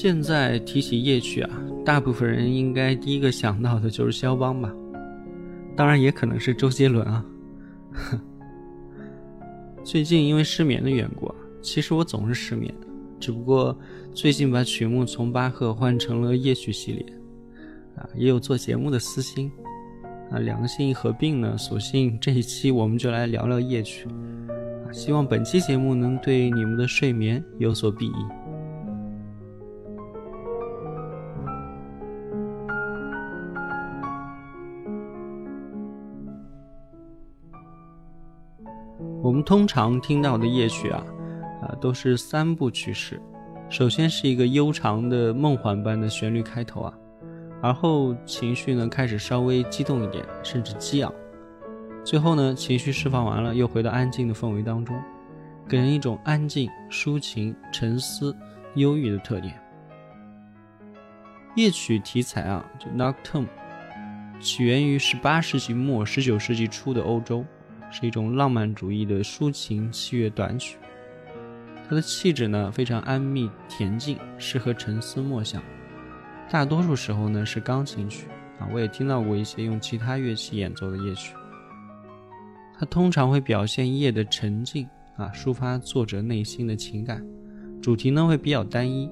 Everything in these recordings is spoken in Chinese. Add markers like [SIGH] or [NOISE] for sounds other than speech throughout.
现在提起夜曲啊，大部分人应该第一个想到的就是肖邦吧，当然也可能是周杰伦啊。[LAUGHS] 最近因为失眠的缘故啊，其实我总是失眠，只不过最近把曲目从巴赫换成了夜曲系列，啊，也有做节目的私心，啊，两个心一合并呢，索性这一期我们就来聊聊夜曲，啊，希望本期节目能对你们的睡眠有所裨益。通常听到的夜曲啊，啊都是三部曲式。首先是一个悠长的梦幻般的旋律开头啊，而后情绪呢开始稍微激动一点，甚至激昂。最后呢，情绪释放完了，又回到安静的氛围当中，给人一种安静、抒情、沉思、忧郁的特点。夜曲题材啊，就 Nocturne，起源于十八世纪末、十九世纪初的欧洲。是一种浪漫主义的抒情器乐短曲，它的气质呢非常安谧恬静，适合沉思默想。大多数时候呢是钢琴曲啊，我也听到过一些用其他乐器演奏的夜曲。它通常会表现夜的沉静啊，抒发作者内心的情感。主题呢会比较单一，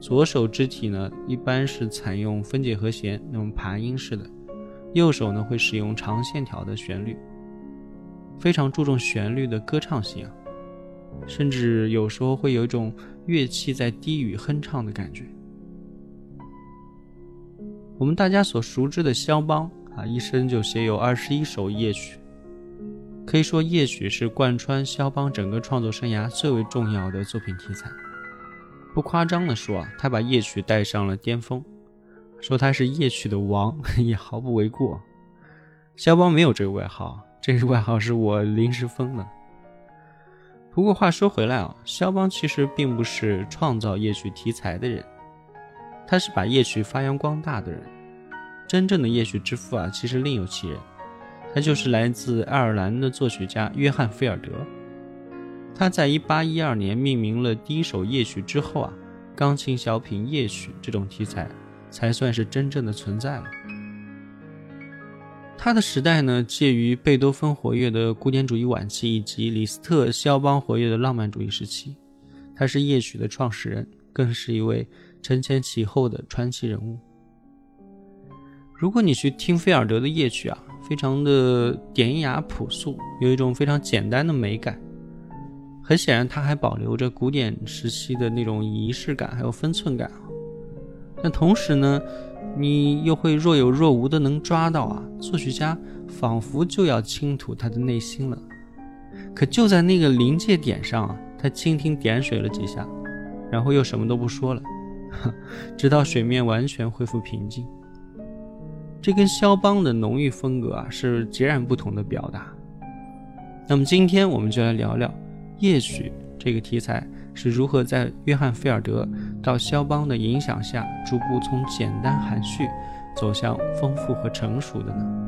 左手肢体呢一般是采用分解和弦那种爬音式的，右手呢会使用长线条的旋律。非常注重旋律的歌唱性，甚至有时候会有一种乐器在低语哼唱的感觉。我们大家所熟知的肖邦啊，一生就写有二十一首夜曲，可以说夜曲是贯穿肖邦整个创作生涯最为重要的作品题材。不夸张的说啊，他把夜曲带上了巅峰，说他是夜曲的王 [LAUGHS] 也毫不为过。肖邦没有这个外号。这个外号是我临时封的。不过话说回来啊，肖邦其实并不是创造夜曲题材的人，他是把夜曲发扬光大的人。真正的夜曲之父啊，其实另有其人，他就是来自爱尔兰的作曲家约翰·菲尔德。他在1812年命名了第一首夜曲之后啊，钢琴小品夜曲这种题材才算是真正的存在了。他的时代呢，介于贝多芬活跃的古典主义晚期以及李斯特、肖邦活跃的浪漫主义时期。他是夜曲的创始人，更是一位承前启后的传奇人物。如果你去听菲尔德的夜曲啊，非常的典雅朴素，有一种非常简单的美感。很显然，他还保留着古典时期的那种仪式感，还有分寸感。但同时呢，你又会若有若无的能抓到啊，作曲家仿佛就要倾吐他的内心了。可就在那个临界点上啊，他蜻蜓点水了几下，然后又什么都不说了，[LAUGHS] 直到水面完全恢复平静。这跟肖邦的浓郁风格啊是截然不同的表达。那么今天我们就来聊聊夜曲这个题材。是如何在约翰·菲尔德到肖邦的影响下，逐步从简单含蓄走向丰富和成熟的呢？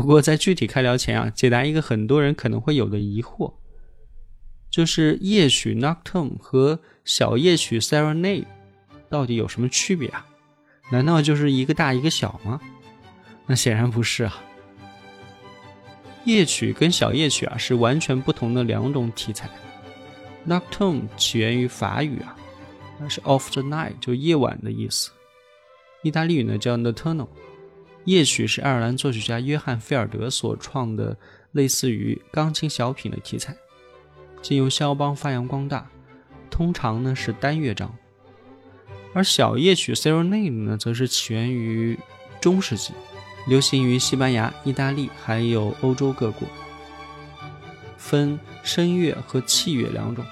不过，在具体开聊前啊，解答一个很多人可能会有的疑惑，就是夜曲 Nocturne 和小夜曲 Serenade 到底有什么区别啊？难道就是一个大一个小吗？那显然不是啊。夜曲跟小夜曲啊是完全不同的两种题材。Nocturne 起源于法语啊，那是 of the night 就夜晚的意思，意大利语呢叫 Notturno。夜曲是爱尔兰作曲家约翰·菲尔德所创的，类似于钢琴小品的题材，经由肖邦发扬光大。通常呢是单乐章，而小夜曲 （Serenade） 呢，则是起源于中世纪，流行于西班牙、意大利还有欧洲各国，分声乐和器乐两种。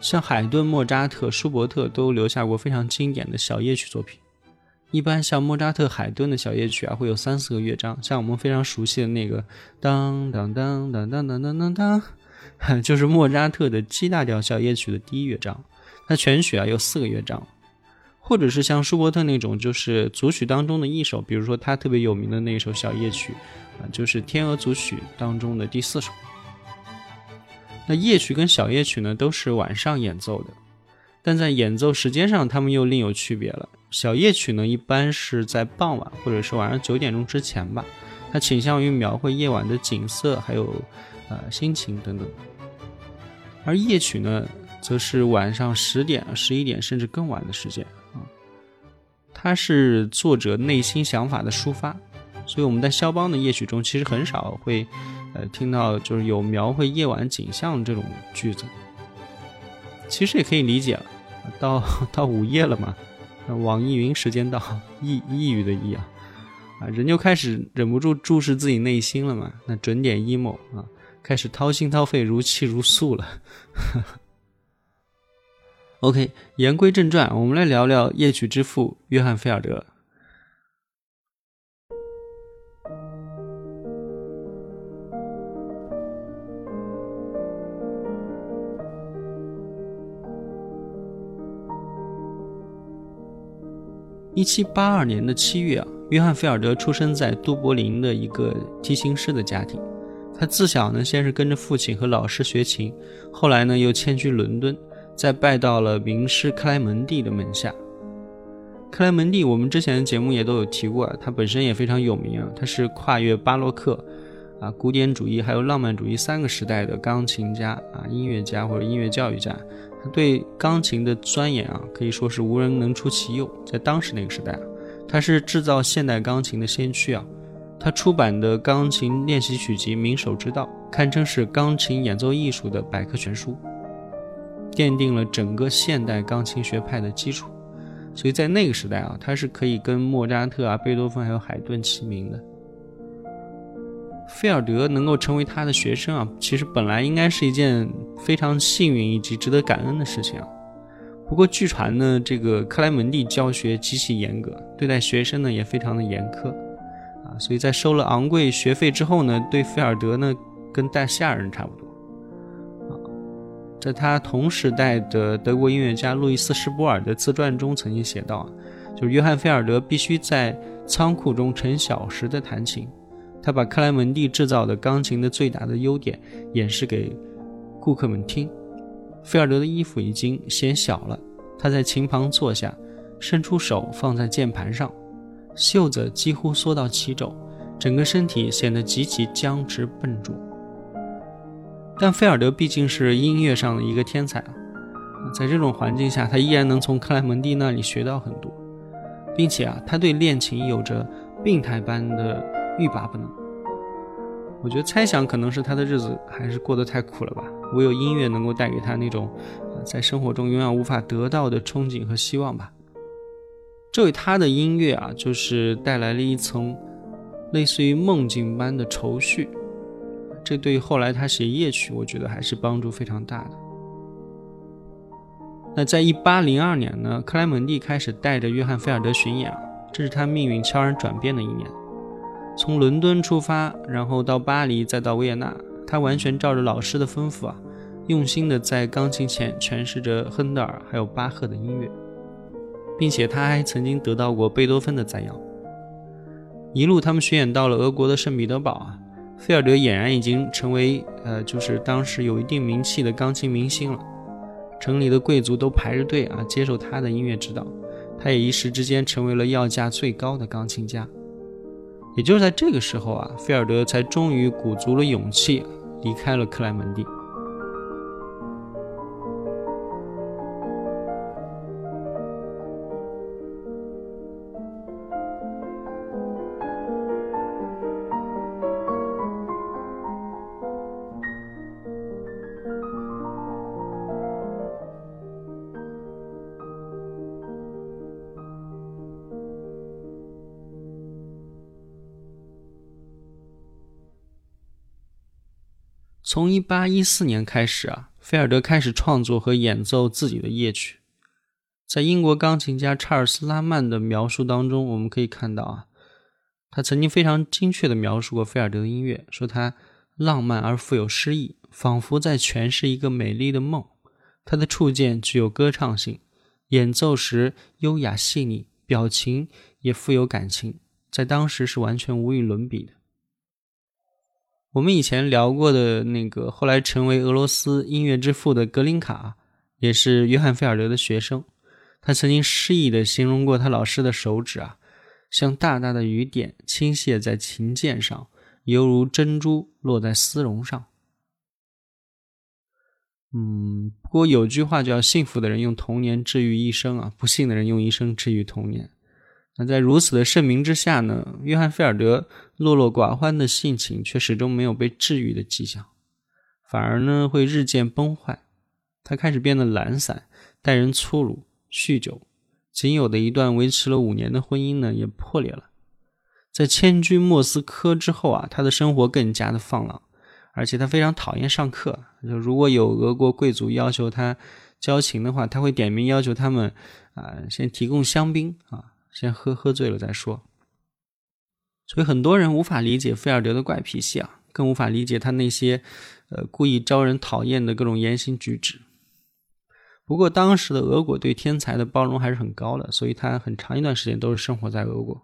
像海顿、莫扎特、舒伯特都留下过非常经典的小夜曲作品。一般像莫扎特、海顿的小夜曲啊，会有三四个乐章，像我们非常熟悉的那个当当当当当当当当当，[LAUGHS] 就是莫扎特的 G 大调小夜曲的第一乐章。它全曲啊有四个乐章，或者是像舒伯特那种，就是组曲当中的一首，比如说他特别有名的那首小夜曲啊，就是《天鹅组曲》当中的第四首。那夜曲跟小夜曲呢，都是晚上演奏的。但在演奏时间上，他们又另有区别了。小夜曲呢，一般是在傍晚或者是晚上九点钟之前吧，它倾向于描绘夜晚的景色，还有呃心情等等。而夜曲呢，则是晚上十点、十一点甚至更晚的时间啊，它是作者内心想法的抒发。所以我们在肖邦的夜曲中，其实很少会呃听到就是有描绘夜晚景象这种句子。其实也可以理解了。到 [LAUGHS] 到午夜了嘛，网易云时间到，抑抑郁的抑啊，啊人就开始忍不住注视自己内心了嘛，那准点 emo 啊，开始掏心掏肺如泣如诉了。[LAUGHS] OK，言归正传，我们来聊聊夜曲之父约翰菲尔德。一七八二年的七月啊，约翰·菲尔德出生在都柏林的一个提琴师的家庭。他自小呢，先是跟着父亲和老师学琴，后来呢，又迁居伦敦，再拜到了名师克莱门蒂的门下。克莱门蒂，我们之前的节目也都有提过啊，他本身也非常有名啊，他是跨越巴洛克、啊古典主义还有浪漫主义三个时代的钢琴家啊、音乐家或者音乐教育家。对钢琴的钻研啊，可以说是无人能出其右。在当时那个时代啊，他是制造现代钢琴的先驱啊。他出版的钢琴练习曲集《名手之道》堪称是钢琴演奏艺术的百科全书，奠定了整个现代钢琴学派的基础。所以在那个时代啊，他是可以跟莫扎特啊、贝多芬还有海顿齐名的。菲尔德能够成为他的学生啊，其实本来应该是一件非常幸运以及值得感恩的事情啊。不过据传呢，这个克莱门蒂教学极其严格，对待学生呢也非常的严苛啊，所以在收了昂贵学费之后呢，对菲尔德呢跟带下人差不多。在他同时代的德国音乐家路易斯·施波尔的自传中曾经写道，就是约翰·菲尔德必须在仓库中成小时的弹琴。他把克莱门蒂制造的钢琴的最大的优点演示给顾客们听。菲尔德的衣服已经显小了，他在琴旁坐下，伸出手放在键盘上，袖子几乎缩到齐肘，整个身体显得极其僵直笨拙。但菲尔德毕竟是音乐上的一个天才啊，在这种环境下，他依然能从克莱门蒂那里学到很多，并且啊，他对练琴有着病态般的。欲罢不能。我觉得猜想可能是他的日子还是过得太苦了吧。唯有音乐能够带给他那种在生活中永远无法得到的憧憬和希望吧。这为他的音乐啊，就是带来了一层类似于梦境般的愁绪。这对于后来他写夜曲，我觉得还是帮助非常大的。那在一八零二年呢，克莱门蒂开始带着约翰菲尔德巡演，这是他命运悄然转变的一年。从伦敦出发，然后到巴黎，再到维也纳，他完全照着老师的吩咐啊，用心的在钢琴前诠释着亨德尔还有巴赫的音乐，并且他还曾经得到过贝多芬的赞扬。一路他们巡演到了俄国的圣彼得堡啊，菲尔德俨然已经成为呃，就是当时有一定名气的钢琴明星了，城里的贵族都排着队啊接受他的音乐指导，他也一时之间成为了要价最高的钢琴家。也就是在这个时候啊，菲尔德才终于鼓足了勇气离开了克莱门蒂。从一八一四年开始啊，菲尔德开始创作和演奏自己的夜曲。在英国钢琴家查尔斯·拉曼的描述当中，我们可以看到啊，他曾经非常精确地描述过菲尔德的音乐，说他浪漫而富有诗意，仿佛在诠释一个美丽的梦。他的触键具有歌唱性，演奏时优雅细腻，表情也富有感情，在当时是完全无与伦比的。我们以前聊过的那个后来成为俄罗斯音乐之父的格林卡，也是约翰菲尔德的学生。他曾经诗意地形容过他老师的手指啊，像大大的雨点倾泻在琴键上，犹如珍珠落在丝绒上。嗯，不过有句话叫“幸福的人用童年治愈一生啊，不幸的人用一生治愈童年”。那在如此的盛名之下呢，约翰·菲尔德落落寡欢的性情却始终没有被治愈的迹象，反而呢会日渐崩坏。他开始变得懒散，待人粗鲁，酗酒，仅有的一段维持了五年的婚姻呢也破裂了。在迁居莫斯科之后啊，他的生活更加的放浪，而且他非常讨厌上课。就如果有俄国贵族要求他交情的话，他会点名要求他们啊先提供香槟啊。先喝喝醉了再说。所以很多人无法理解菲尔德的怪脾气啊，更无法理解他那些呃故意招人讨厌的各种言行举止。不过当时的俄国对天才的包容还是很高的，所以他很长一段时间都是生活在俄国。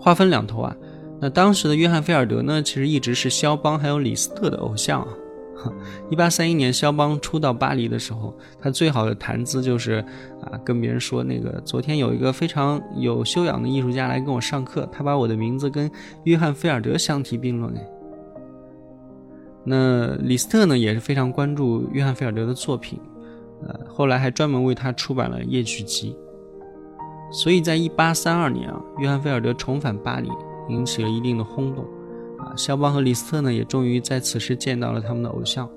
话分两头啊。那当时的约翰·菲尔德呢，其实一直是肖邦还有李斯特的偶像啊。[LAUGHS] 一八三一年，肖邦初到巴黎的时候，他最好的谈资就是啊，跟别人说那个昨天有一个非常有修养的艺术家来跟我上课，他把我的名字跟约翰·菲尔德相提并论哎。那李斯特呢，也是非常关注约翰·菲尔德的作品，呃，后来还专门为他出版了夜曲集。所以在一八三二年啊，约翰·菲尔德重返巴黎。引起了一定的轰动，啊，肖邦和李斯特呢也终于在此时见到了他们的偶像。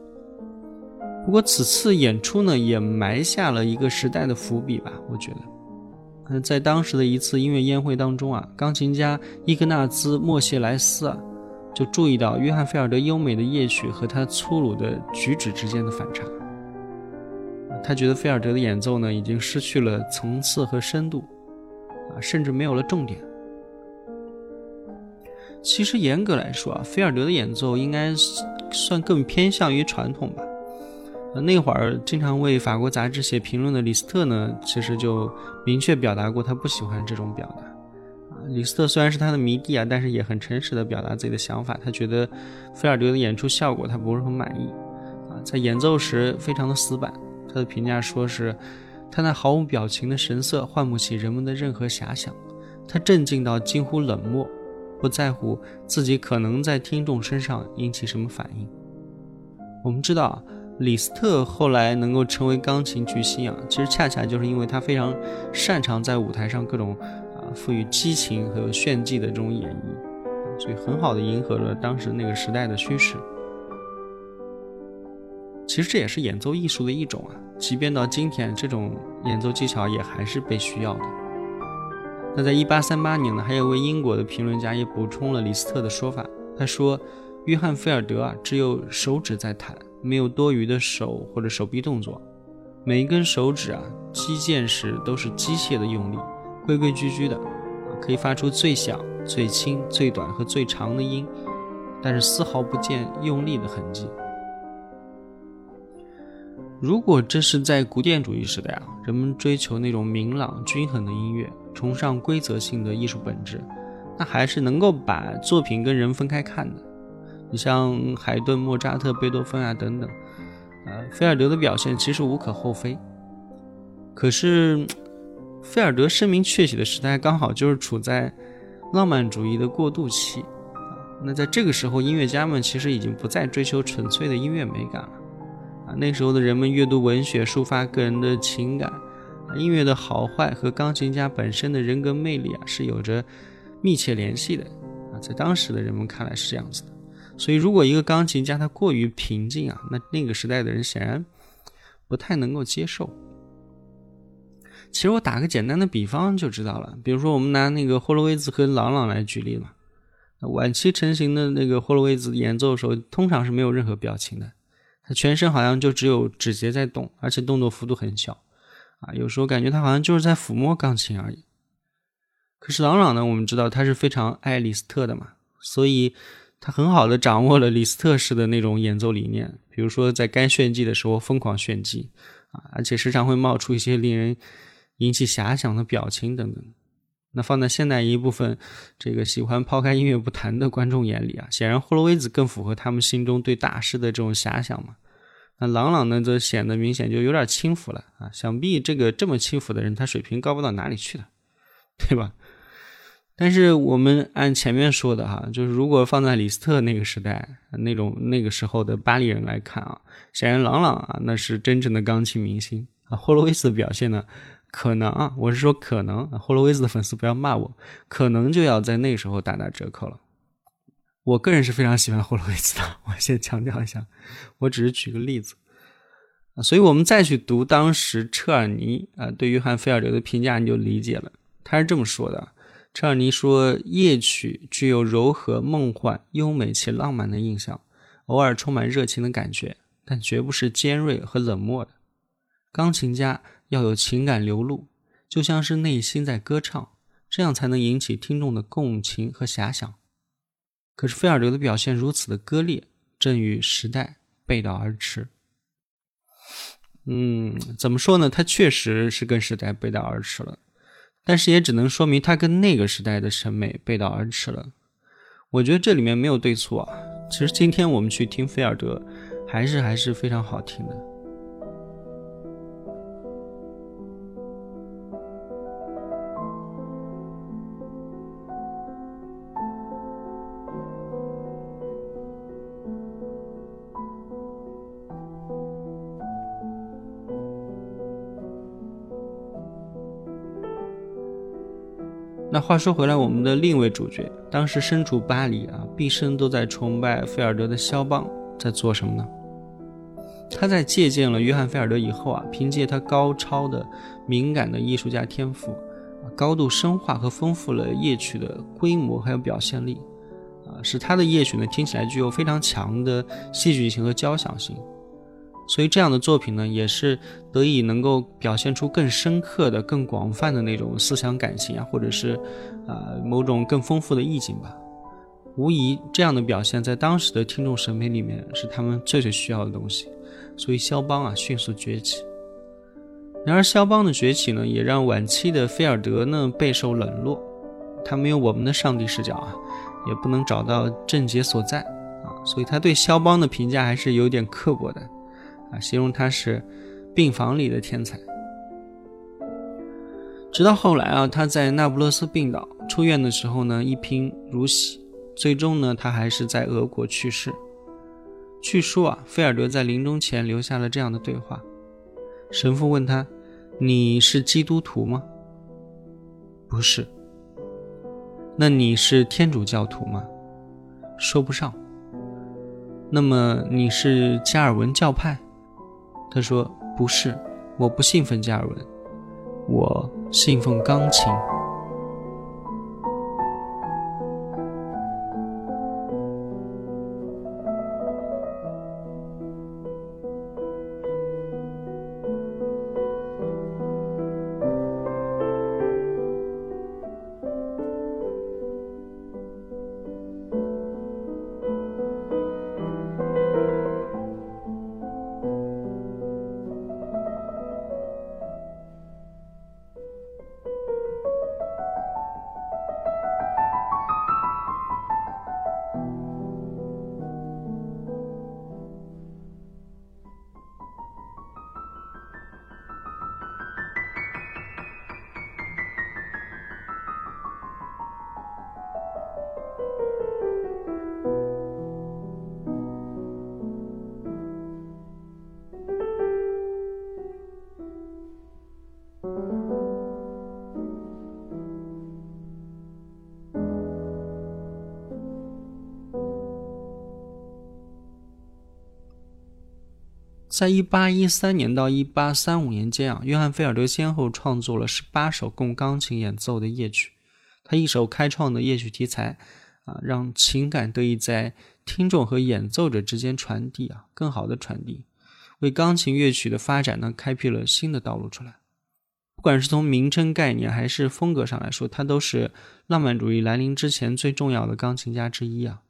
不过此次演出呢也埋下了一个时代的伏笔吧，我觉得。嗯，在当时的一次音乐宴会当中啊，钢琴家伊格纳兹·莫谢莱斯啊就注意到约翰·菲尔德优美的夜曲和他粗鲁的举止之间的反差。他觉得菲尔德的演奏呢已经失去了层次和深度，啊，甚至没有了重点。其实严格来说啊，菲尔德的演奏应该算更偏向于传统吧。那会儿经常为法国杂志写评论的李斯特呢，其实就明确表达过他不喜欢这种表达。啊，李斯特虽然是他的迷弟啊，但是也很诚实的表达自己的想法。他觉得菲尔德的演出效果他不是很满意，啊，在演奏时非常的死板。他的评价说是，他那毫无表情的神色唤不起人们的任何遐想，他镇静到近乎冷漠，不在乎自己可能在听众身上引起什么反应。我们知道啊。李斯特后来能够成为钢琴巨星啊，其实恰恰就是因为他非常擅长在舞台上各种啊赋予激情和炫技的这种演绎，所以很好的迎合了当时那个时代的趋势。其实这也是演奏艺术的一种啊，即便到今天，这种演奏技巧也还是被需要的。那在1838年呢，还有位英国的评论家也补充了李斯特的说法，他说：“约翰·菲尔德啊，只有手指在弹。”没有多余的手或者手臂动作，每一根手指啊击键时都是机械的用力，规规矩矩的，可以发出最响、最轻、最短和最长的音，但是丝毫不见用力的痕迹。如果这是在古典主义时代啊，人们追求那种明朗均衡的音乐，崇尚规则性的艺术本质，那还是能够把作品跟人分开看的。你像海顿、莫扎特、贝多芬啊等等，呃，菲尔德的表现其实无可厚非。可是，菲尔德声名鹊起的时代刚好就是处在浪漫主义的过渡期，那在这个时候，音乐家们其实已经不再追求纯粹的音乐美感了，啊，那时候的人们阅读文学、抒发个人的情感，音乐的好坏和钢琴家本身的人格魅力啊是有着密切联系的，啊，在当时的人们看来是这样子的。所以，如果一个钢琴家他过于平静啊，那那个时代的人显然不太能够接受。其实我打个简单的比方就知道了，比如说我们拿那个霍洛威兹和朗朗来举例嘛。晚期成型的那个霍洛威兹演奏的时候，通常是没有任何表情的，他全身好像就只有指节在动，而且动作幅度很小啊，有时候感觉他好像就是在抚摸钢琴而已。可是朗朗呢，我们知道他是非常爱李斯特的嘛，所以。他很好的掌握了李斯特式的那种演奏理念，比如说在该炫技的时候疯狂炫技，啊，而且时常会冒出一些令人引起遐想的表情等等。那放在现代一部分这个喜欢抛开音乐不谈的观众眼里啊，显然霍洛威兹更符合他们心中对大师的这种遐想嘛。那朗朗呢，则显得明显就有点轻浮了啊。想必这个这么轻浮的人，他水平高不到哪里去的，对吧？但是我们按前面说的哈，就是如果放在李斯特那个时代那种那个时候的巴黎人来看啊，显然朗朗啊那是真正的钢琴明星啊。霍洛威斯的表现呢，可能啊，我是说可能，霍洛威斯的粉丝不要骂我，可能就要在那时候打打折扣了。我个人是非常喜欢 [LAUGHS] 霍洛维茨的，我先强调一下，我只是举个例子啊。所以我们再去读当时车尔尼啊对约翰菲尔德的评价，你就理解了，他是这么说的。车尔尼说：“夜曲具有柔和、梦幻、优美且浪漫的印象，偶尔充满热情的感觉，但绝不是尖锐和冷漠的。钢琴家要有情感流露，就像是内心在歌唱，这样才能引起听众的共情和遐想。可是菲尔德的表现如此的割裂，正与时代背道而驰。嗯，怎么说呢？他确实是跟时代背道而驰了。”但是也只能说明他跟那个时代的审美背道而驰了。我觉得这里面没有对错啊。其实今天我们去听菲尔德，还是还是非常好听的。那话说回来，我们的另一位主角，当时身处巴黎啊，毕生都在崇拜菲尔德的肖邦，在做什么呢？他在借鉴了约翰菲尔德以后啊，凭借他高超的、敏感的艺术家天赋，高度深化和丰富了夜曲的规模还有表现力，啊，使他的夜曲呢听起来具有非常强的戏剧性和交响性。所以这样的作品呢，也是得以能够表现出更深刻的、更广泛的那种思想感情啊，或者是，啊某种更丰富的意境吧。无疑，这样的表现在当时的听众审美里面是他们最最需要的东西。所以肖邦啊迅速崛起。然而肖邦的崛起呢，也让晚期的菲尔德呢备受冷落。他没有我们的上帝视角啊，也不能找到症结所在啊，所以他对肖邦的评价还是有点刻薄的。啊，形容他是病房里的天才。直到后来啊，他在那不勒斯病倒，出院的时候呢，一贫如洗。最终呢，他还是在俄国去世。据说啊，菲尔德在临终前留下了这样的对话：神父问他：“你是基督徒吗？”“不是。”“那你是天主教徒吗？”“说不上。”“那么你是加尔文教派？”他说：“不是，我不信奉加尔文，我信奉钢琴。”在一八一三年到一八三五年间啊，约翰·菲尔德先后创作了十八首供钢琴演奏的夜曲。他一手开创的夜曲题材啊，让情感得以在听众和演奏者之间传递啊，更好的传递，为钢琴乐曲的发展呢，开辟了新的道路出来。不管是从名称概念还是风格上来说，他都是浪漫主义来临之前最重要的钢琴家之一啊。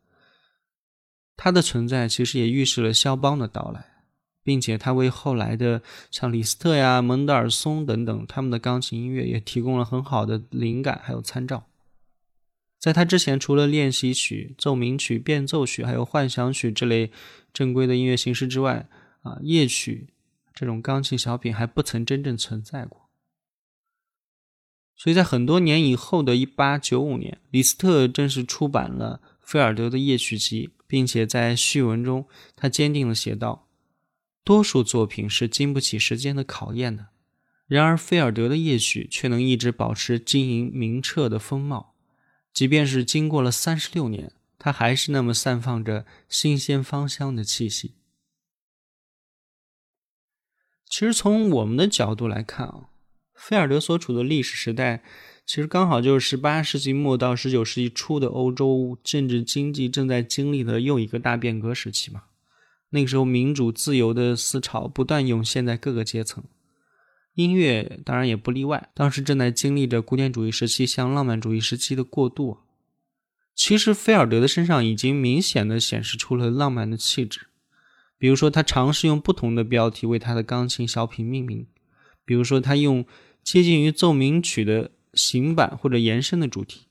他的存在其实也预示了肖邦的到来。并且他为后来的像李斯特呀、蒙德尔松等等他们的钢琴音乐也提供了很好的灵感还有参照。在他之前，除了练习曲、奏鸣曲、变奏曲，还有幻想曲这类正规的音乐形式之外，啊，夜曲这种钢琴小品还不曾真正存在过。所以在很多年以后的一八九五年，李斯特正式出版了菲尔德的夜曲集，并且在序文中，他坚定地写道。多数作品是经不起时间的考验的，然而菲尔德的夜曲却能一直保持晶莹明澈的风貌，即便是经过了三十六年，它还是那么散发着新鲜芳香的气息。其实从我们的角度来看啊，菲尔德所处的历史时代，其实刚好就是十八世纪末到十九世纪初的欧洲政治经济正在经历的又一个大变革时期嘛。那个时候，民主自由的思潮不断涌现在各个阶层，音乐当然也不例外。当时正在经历着古典主义时期向浪漫主义时期的过渡。其实，菲尔德的身上已经明显的显示出了浪漫的气质。比如说，他尝试用不同的标题为他的钢琴小品命名；比如说，他用接近于奏鸣曲的行板或者延伸的主题；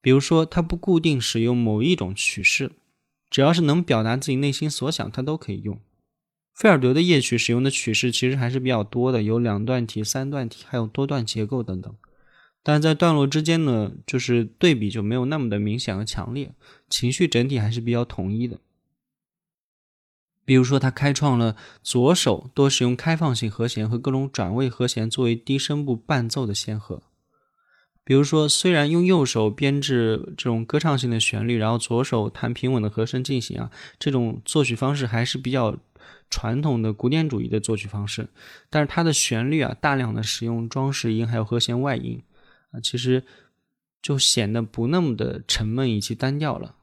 比如说，他不固定使用某一种曲式。只要是能表达自己内心所想，他都可以用。菲尔德的夜曲使用的曲式其实还是比较多的，有两段体、三段体，还有多段结构等等。但在段落之间呢，就是对比就没有那么的明显和强烈，情绪整体还是比较统一的。比如说，他开创了左手多使用开放性和弦和各种转位和弦作为低声部伴奏的先河。比如说，虽然用右手编制这种歌唱性的旋律，然后左手弹平稳的和声进行啊，这种作曲方式还是比较传统的古典主义的作曲方式。但是它的旋律啊，大量的使用装饰音还有和弦外音啊，其实就显得不那么的沉闷以及单调了。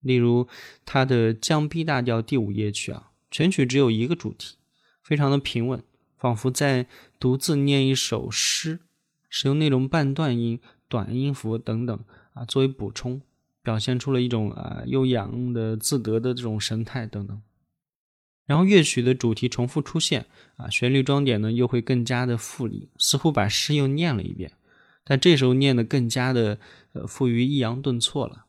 例如，它的降 B 大调第五夜曲啊，全曲只有一个主题，非常的平稳，仿佛在独自念一首诗。使用那种半断音、短音符等等啊，作为补充，表现出了一种啊悠扬的自得的这种神态等等。然后乐曲的主题重复出现啊，旋律装点呢又会更加的富丽，似乎把诗又念了一遍，但这时候念的更加的呃富于抑扬顿挫了。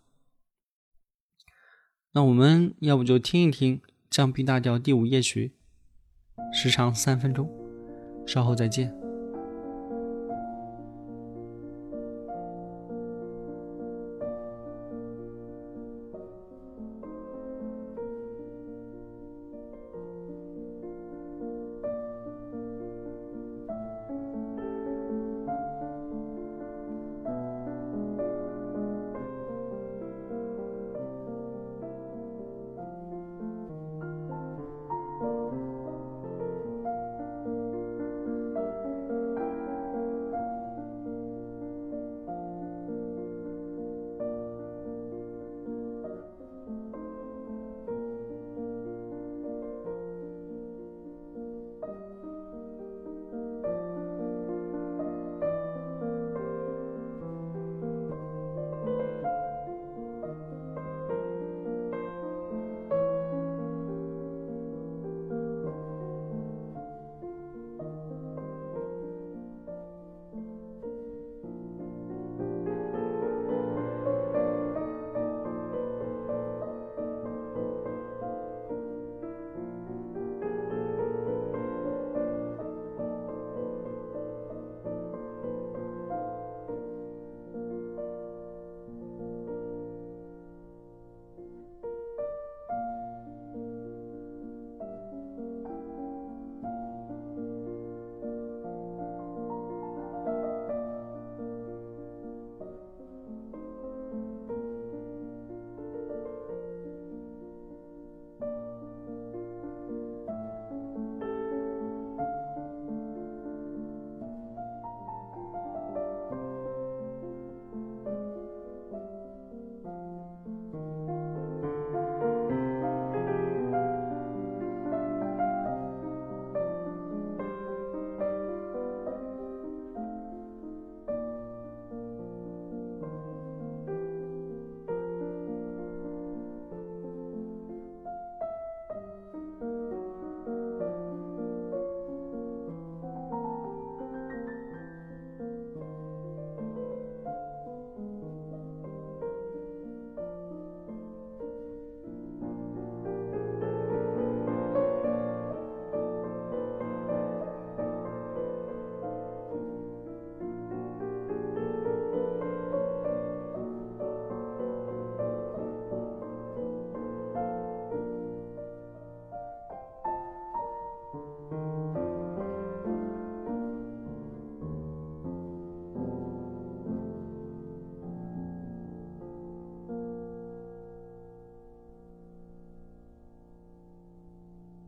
那我们要不就听一听降 B 大调第五夜曲，时长三分钟，稍后再见。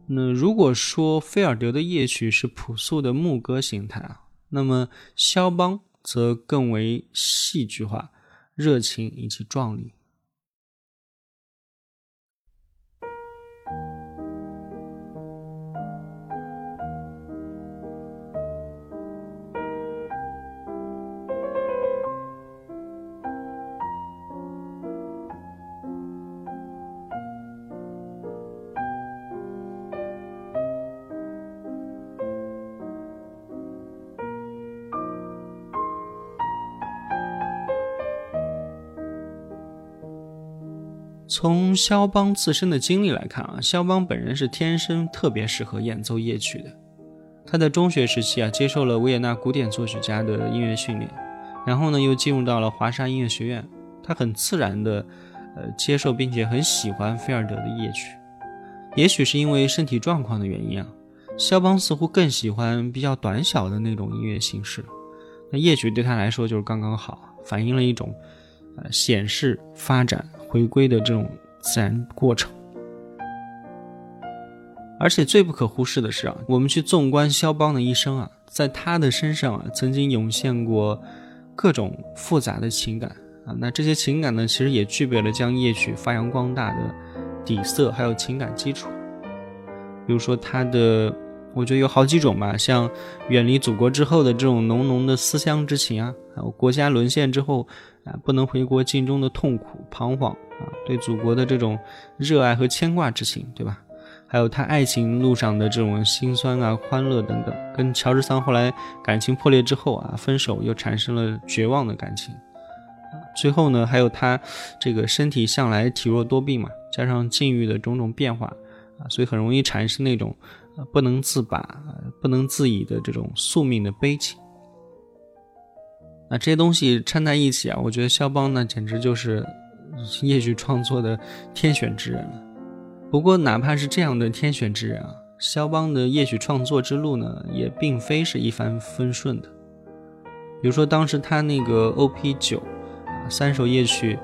那如果说菲尔德的夜曲是朴素的牧歌形态啊，那么肖邦则更为戏剧化、热情以及壮丽。从肖邦自身的经历来看啊，肖邦本人是天生特别适合演奏夜曲的。他在中学时期啊，接受了维也纳古典作曲家的音乐训练，然后呢，又进入到了华沙音乐学院。他很自然的，呃，接受并且很喜欢菲尔德的夜曲。也许是因为身体状况的原因啊，肖邦似乎更喜欢比较短小的那种音乐形式。那夜曲对他来说就是刚刚好，反映了一种呃显示发展回归的这种自然过程。而且最不可忽视的是啊，我们去纵观肖邦的一生啊，在他的身上啊，曾经涌现过各种复杂的情感啊。那这些情感呢，其实也具备了将夜曲发扬光大的底色，还有情感基础。比如说他的，我觉得有好几种吧，像远离祖国之后的这种浓浓的思乡之情啊，还有国家沦陷之后啊，不能回国尽忠的痛苦彷徨啊，对祖国的这种热爱和牵挂之情，对吧？还有他爱情路上的这种心酸啊、欢乐等等，跟乔治桑后来感情破裂之后啊，分手又产生了绝望的感情。最后呢，还有他这个身体向来体弱多病嘛，加上境遇的种种变化啊，所以很容易产生那种不能自拔、不能自已的这种宿命的悲情。那这些东西掺在一起啊，我觉得肖邦呢，简直就是夜曲创作的天选之人了。不过，哪怕是这样的天选之人啊，肖邦的夜曲创作之路呢，也并非是一帆风顺的。比如说，当时他那个 O.P. 九啊三首夜曲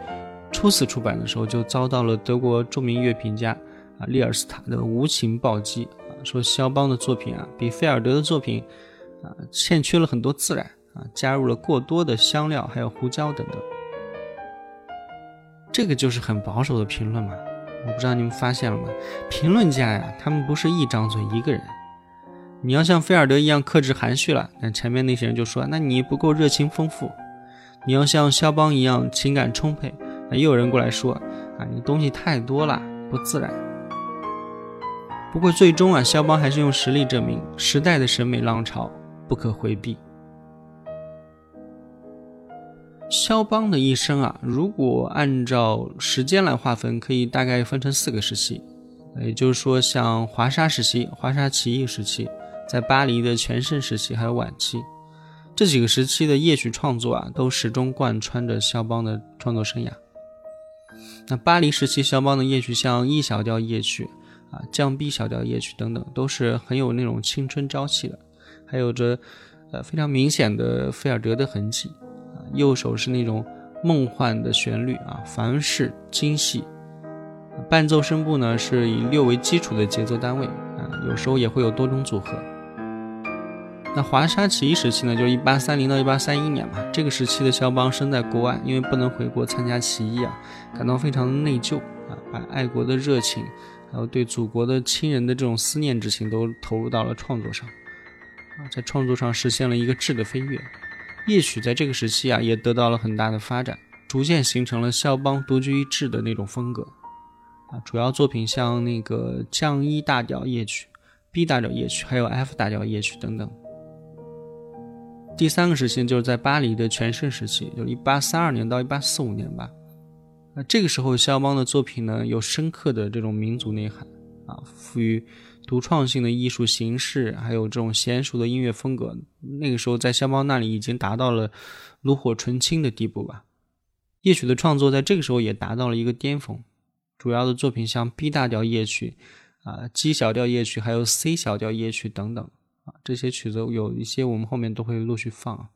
初次出版的时候，就遭到了德国著名乐评家啊利尔斯塔的无情暴击啊，说肖邦的作品啊比菲尔德的作品啊欠缺了很多自然啊，加入了过多的香料还有胡椒等等。这个就是很保守的评论嘛。我不知道你们发现了吗？评论家呀，他们不是一张嘴一个人。你要像菲尔德一样克制含蓄了，那前面那些人就说：“那你不够热情丰富。”你要像肖邦一样情感充沛，那又有人过来说：“啊，你的东西太多了，不自然。”不过最终啊，肖邦还是用实力证明，时代的审美浪潮不可回避。肖邦的一生啊，如果按照时间来划分，可以大概分成四个时期。也就是说，像华沙时期、华沙起义时期，在巴黎的全盛时期，还有晚期，这几个时期的夜曲创作啊，都始终贯穿着肖邦的创作生涯。那巴黎时期，肖邦的夜曲，像 E 小调夜曲啊、降 B 小调夜曲等等，都是很有那种青春朝气的，还有着呃非常明显的菲尔德的痕迹。右手是那种梦幻的旋律啊，凡事精细。伴奏声部呢是以六为基础的节奏单位啊，有时候也会有多种组合。那华沙起义时期呢，就是一八三零到一八三一年嘛。这个时期的肖邦身在国外，因为不能回国参加起义啊，感到非常的内疚啊，把爱国的热情，还有对祖国的亲人的这种思念之情都投入到了创作上啊，在创作上实现了一个质的飞跃。夜曲在这个时期啊，也得到了很大的发展，逐渐形成了肖邦独具一帜的那种风格。啊，主要作品像那个降一大调夜曲、B 大调夜曲，还有 F 大调夜曲等等。第三个时期就是在巴黎的全盛时期，就是一八三二年到一八四五年吧。那这个时候，肖邦的作品呢，有深刻的这种民族内涵啊，富于。独创性的艺术形式，还有这种娴熟的音乐风格，那个时候在肖邦那里已经达到了炉火纯青的地步吧。夜曲的创作在这个时候也达到了一个巅峰，主要的作品像 B 大调夜曲、啊 G 小调夜曲，还有 C 小调夜曲等等啊，这些曲子有一些我们后面都会陆续放。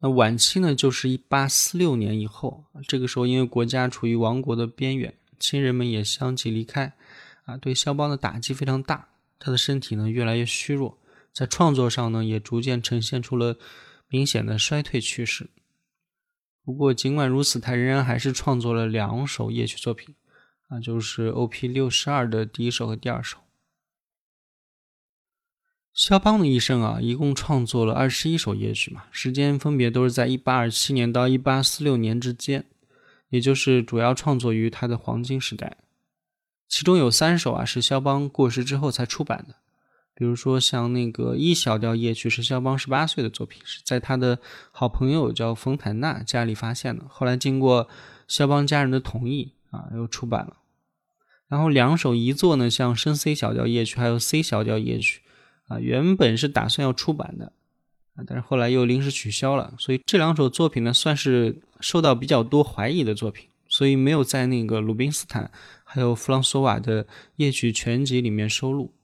那晚期呢，就是一八四六年以后，这个时候因为国家处于亡国的边缘。亲人们也相继离开，啊，对肖邦的打击非常大。他的身体呢越来越虚弱，在创作上呢也逐渐呈现出了明显的衰退趋势。不过尽管如此，他仍然还是创作了两首夜曲作品，啊，就是 O.P. 六十二的第一首和第二首。肖邦的一生啊，一共创作了二十一首夜曲嘛，时间分别都是在一八二七年到一八四六年之间。也就是主要创作于他的黄金时代，其中有三首啊是肖邦过世之后才出版的，比如说像那个一小调夜曲是肖邦十八岁的作品，是在他的好朋友叫冯坦纳家里发现的，后来经过肖邦家人的同意啊又出版了。然后两首遗作呢，像升 C 小调夜曲还有 C 小调夜曲啊，原本是打算要出版的。啊，但是后来又临时取消了，所以这两首作品呢，算是受到比较多怀疑的作品，所以没有在那个鲁宾斯坦还有弗朗索瓦的夜曲全集里面收录。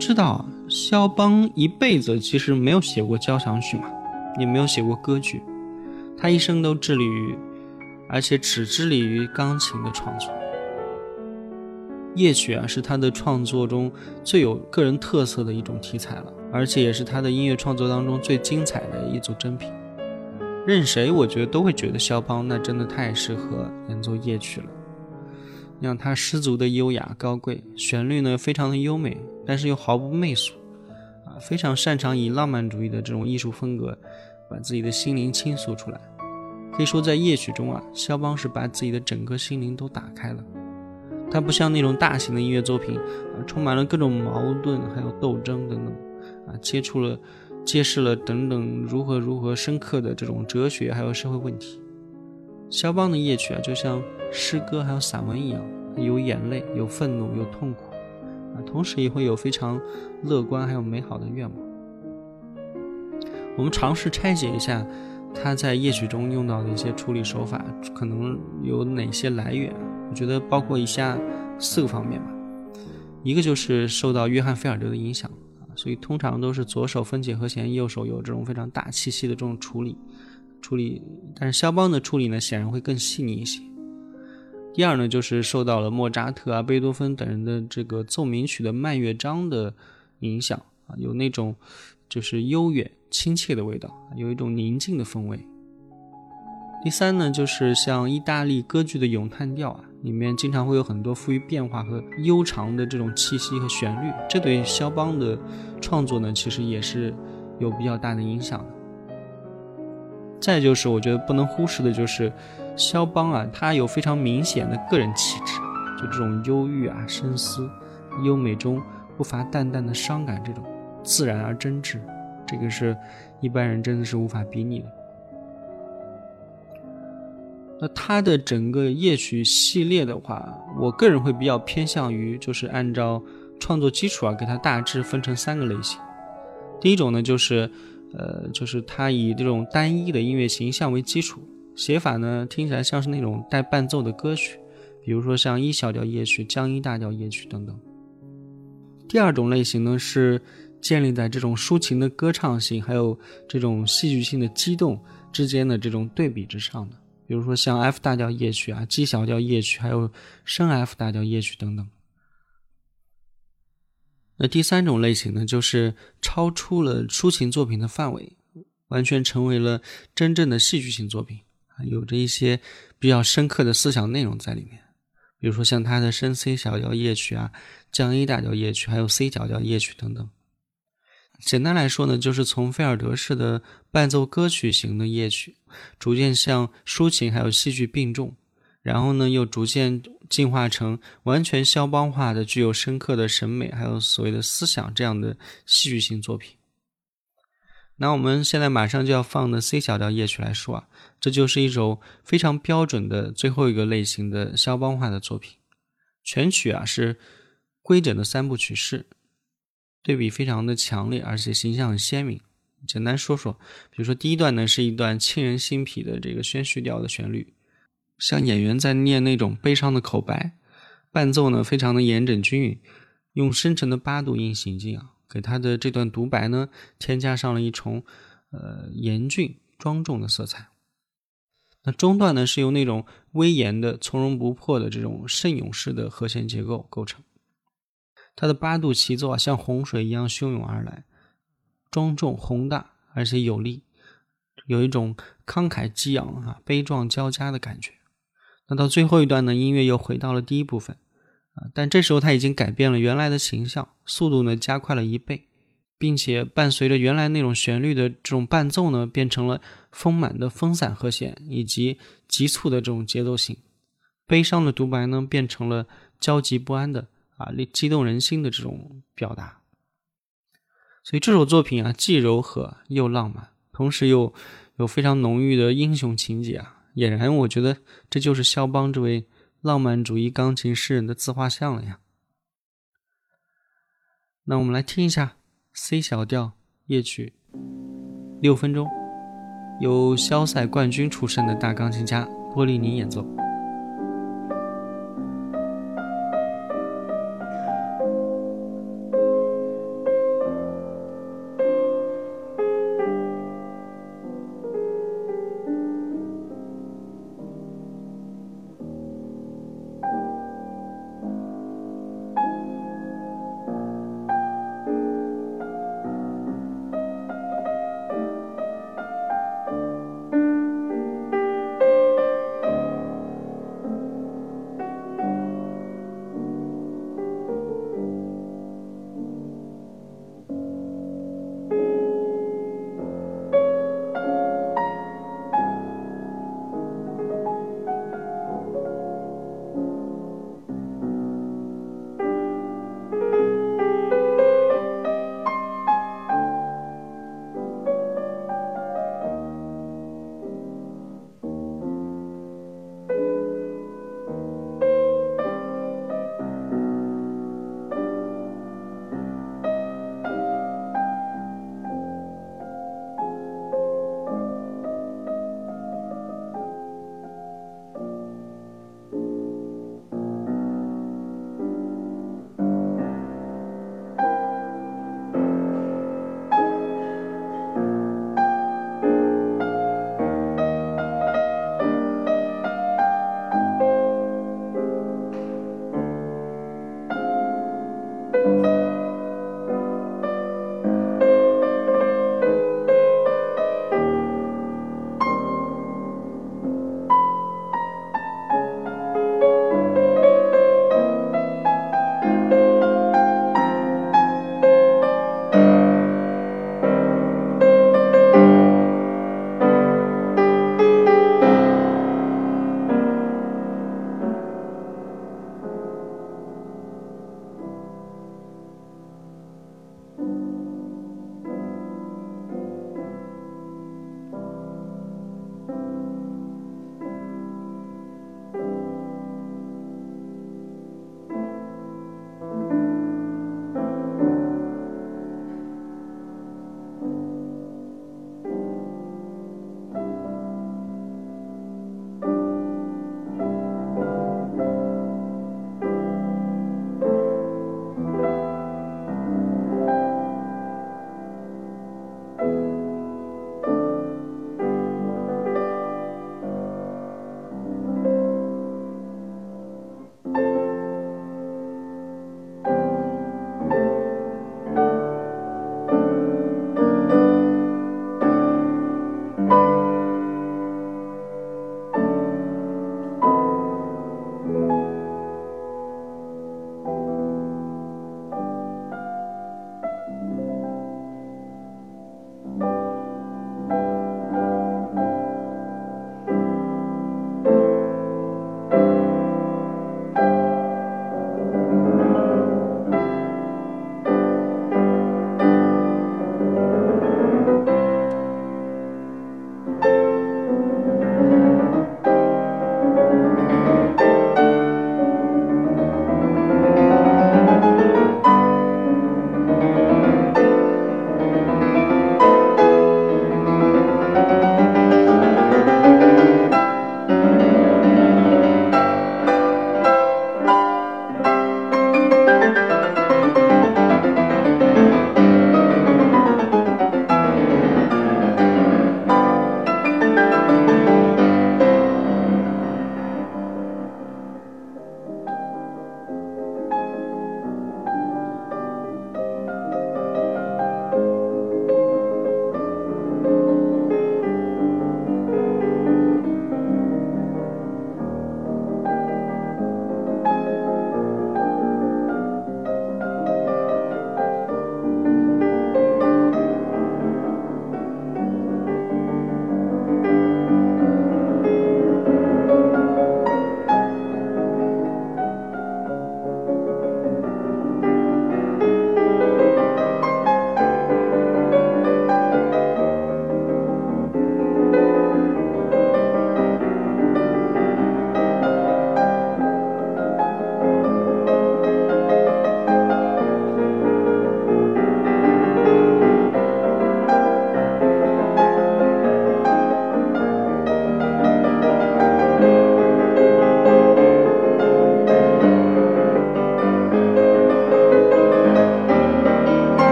知道，肖邦一辈子其实没有写过交响曲嘛，也没有写过歌剧，他一生都致力于，而且只致力于钢琴的创作。夜曲啊，是他的创作中最有个人特色的一种题材了，而且也是他的音乐创作当中最精彩的一组珍品。任谁我觉得都会觉得肖邦那真的太适合演奏夜曲了。让他十足的优雅高贵，旋律呢非常的优美，但是又毫不媚俗，啊，非常擅长以浪漫主义的这种艺术风格，把自己的心灵倾诉出来。可以说，在夜曲中啊，肖邦是把自己的整个心灵都打开了。他不像那种大型的音乐作品啊，充满了各种矛盾还有斗争等等，啊，接触了、揭示了等等如何如何深刻的这种哲学还有社会问题。肖邦的夜曲啊，就像诗歌还有散文一样，有眼泪，有愤怒，有痛苦，啊，同时也会有非常乐观还有美好的愿望。我们尝试拆解一下他在夜曲中用到的一些处理手法，可能有哪些来源？我觉得包括以下四个方面吧。一个就是受到约翰菲尔德的影响啊，所以通常都是左手分解和弦，右手有这种非常大气息的这种处理。处理，但是肖邦的处理呢，显然会更细腻一些。第二呢，就是受到了莫扎特啊、贝多芬等人的这个奏鸣曲的慢乐章的影响啊，有那种就是悠远亲切的味道，有一种宁静的风味。第三呢，就是像意大利歌剧的咏叹调啊，里面经常会有很多富于变化和悠长的这种气息和旋律，这对肖邦的创作呢，其实也是有比较大的影响的。再就是，我觉得不能忽视的就是，肖邦啊，他有非常明显的个人气质，就这种忧郁啊、深思、优美中不乏淡淡的伤感，这种自然而真挚，这个是一般人真的是无法比拟的。那他的整个夜曲系列的话，我个人会比较偏向于，就是按照创作基础啊，给它大致分成三个类型。第一种呢，就是。呃，就是它以这种单一的音乐形象为基础，写法呢听起来像是那种带伴奏的歌曲，比如说像一小调夜曲、降一大调夜曲等等。第二种类型呢是建立在这种抒情的歌唱性，还有这种戏剧性的激动之间的这种对比之上的，比如说像 F 大调夜曲啊、G 小调夜曲，还有升 F 大调夜曲等等。那第三种类型呢，就是超出了抒情作品的范围，完全成为了真正的戏剧性作品，有着一些比较深刻的思想内容在里面。比如说像他的升 C 小调夜曲啊、降 A 大调夜曲，还有 C 小调夜曲等等。简单来说呢，就是从菲尔德式的伴奏歌曲型的夜曲，逐渐向抒情还有戏剧并重。然后呢，又逐渐进化成完全肖邦化的、具有深刻的审美，还有所谓的思想这样的戏剧性作品。那我们现在马上就要放的 C 小调夜曲来说啊，这就是一首非常标准的最后一个类型的肖邦化的作品。全曲啊是规整的三部曲式，对比非常的强烈，而且形象很鲜明。简单说说，比如说第一段呢是一段沁人心脾的这个宣叙调的旋律。像演员在念那种悲伤的口白，伴奏呢非常的严整均匀，用深沉的八度音行进啊，给他的这段独白呢添加上了一重呃严峻庄重的色彩。那中段呢是由那种威严的从容不迫的这种圣咏式的和弦结构构成，它的八度齐奏啊像洪水一样汹涌而来，庄重宏大而且有力，有一种慷慨激昂啊悲壮交加的感觉。那到最后一段呢，音乐又回到了第一部分，啊，但这时候它已经改变了原来的形象，速度呢加快了一倍，并且伴随着原来那种旋律的这种伴奏呢，变成了丰满的分散和弦以及急促的这种节奏性，悲伤的独白呢变成了焦急不安的啊，激动人心的这种表达。所以这首作品啊，既柔和又浪漫，同时又有非常浓郁的英雄情节啊。俨然，我觉得这就是肖邦这位浪漫主义钢琴诗人的自画像了呀。那我们来听一下 C 小调夜曲，六分钟，由肖赛冠军出身的大钢琴家波利尼演奏。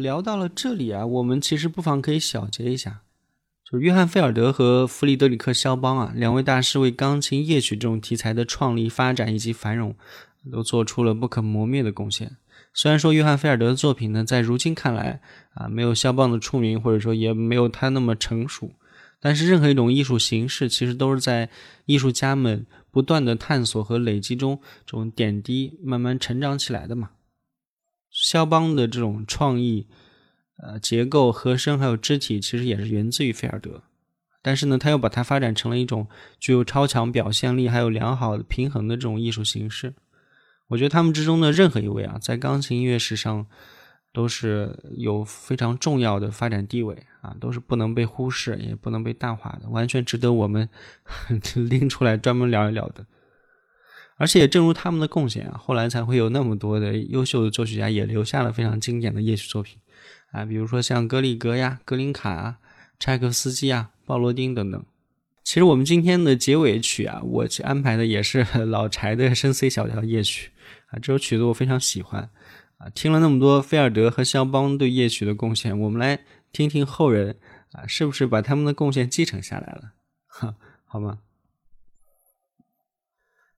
聊到了这里啊，我们其实不妨可以小结一下，就是约翰·菲尔德和弗里德里克·肖邦啊，两位大师为钢琴夜曲这种题材的创立、发展以及繁荣，都做出了不可磨灭的贡献。虽然说约翰·菲尔德的作品呢，在如今看来啊，没有肖邦的出名，或者说也没有他那么成熟，但是任何一种艺术形式，其实都是在艺术家们不断的探索和累积中，这种点滴慢慢成长起来的嘛。肖邦的这种创意，呃，结构、和声还有肢体，其实也是源自于菲尔德，但是呢，他又把它发展成了一种具有超强表现力，还有良好的平衡的这种艺术形式。我觉得他们之中的任何一位啊，在钢琴音乐史上都是有非常重要的发展地位啊，都是不能被忽视，也不能被淡化的，完全值得我们 [LAUGHS] 拎出来专门聊一聊的。而且也正如他们的贡献啊，后来才会有那么多的优秀的作曲家也留下了非常经典的夜曲作品啊，比如说像格里格呀、格林卡啊、柴可夫斯基啊、鲍罗丁等等。其实我们今天的结尾曲啊，我去安排的也是 [LAUGHS] 老柴的深 C 小调夜曲。啊，这首曲子我非常喜欢，啊，听了那么多菲尔德和肖邦对夜曲的贡献，我们来听听后人啊，是不是把他们的贡献继承下来了？[LAUGHS] 哈，好吗？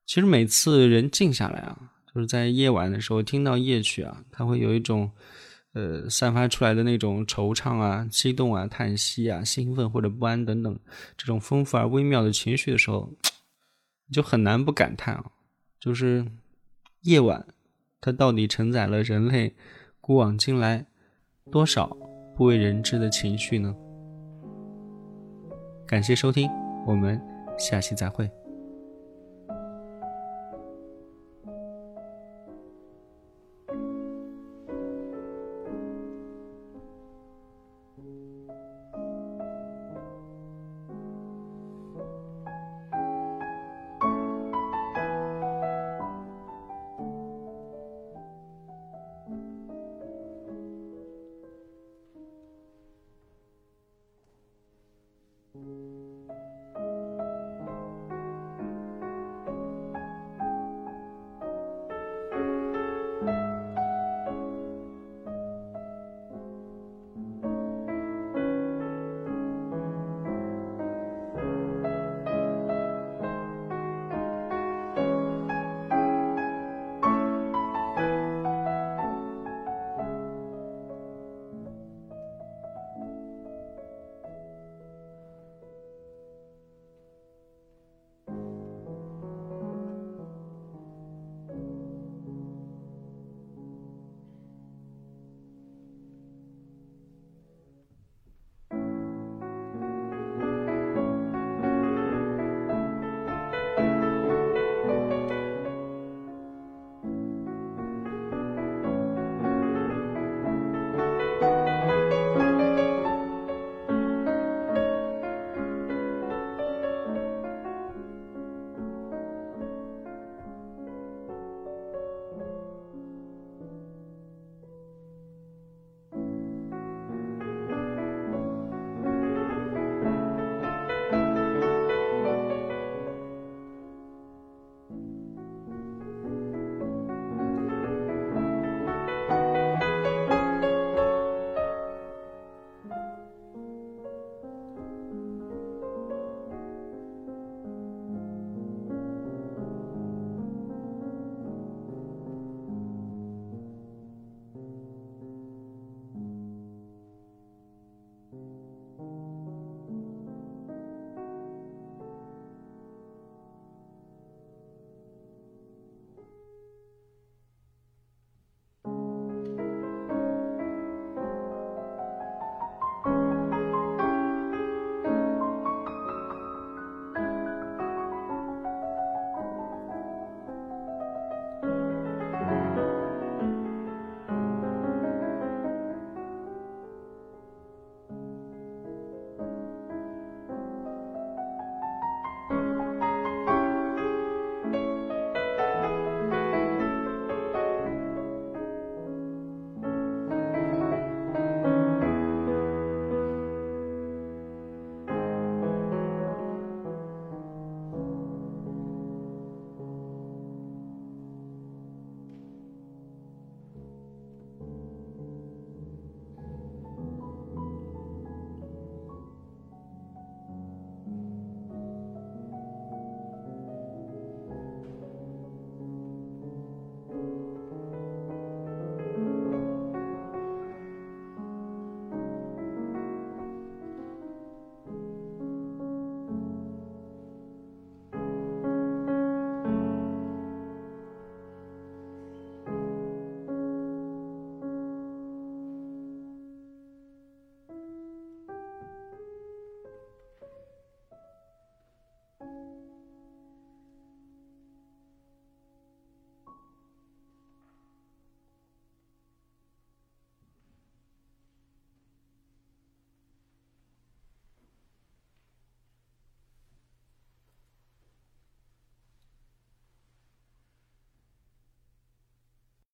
其实每次人静下来啊，就是在夜晚的时候听到夜曲啊，它会有一种呃散发出来的那种惆怅啊、激动啊、叹息啊、兴奋或者不安等等这种丰富而微妙的情绪的时候，就很难不感叹啊，就是。夜晚，它到底承载了人类古往今来多少不为人知的情绪呢？感谢收听，我们下期再会。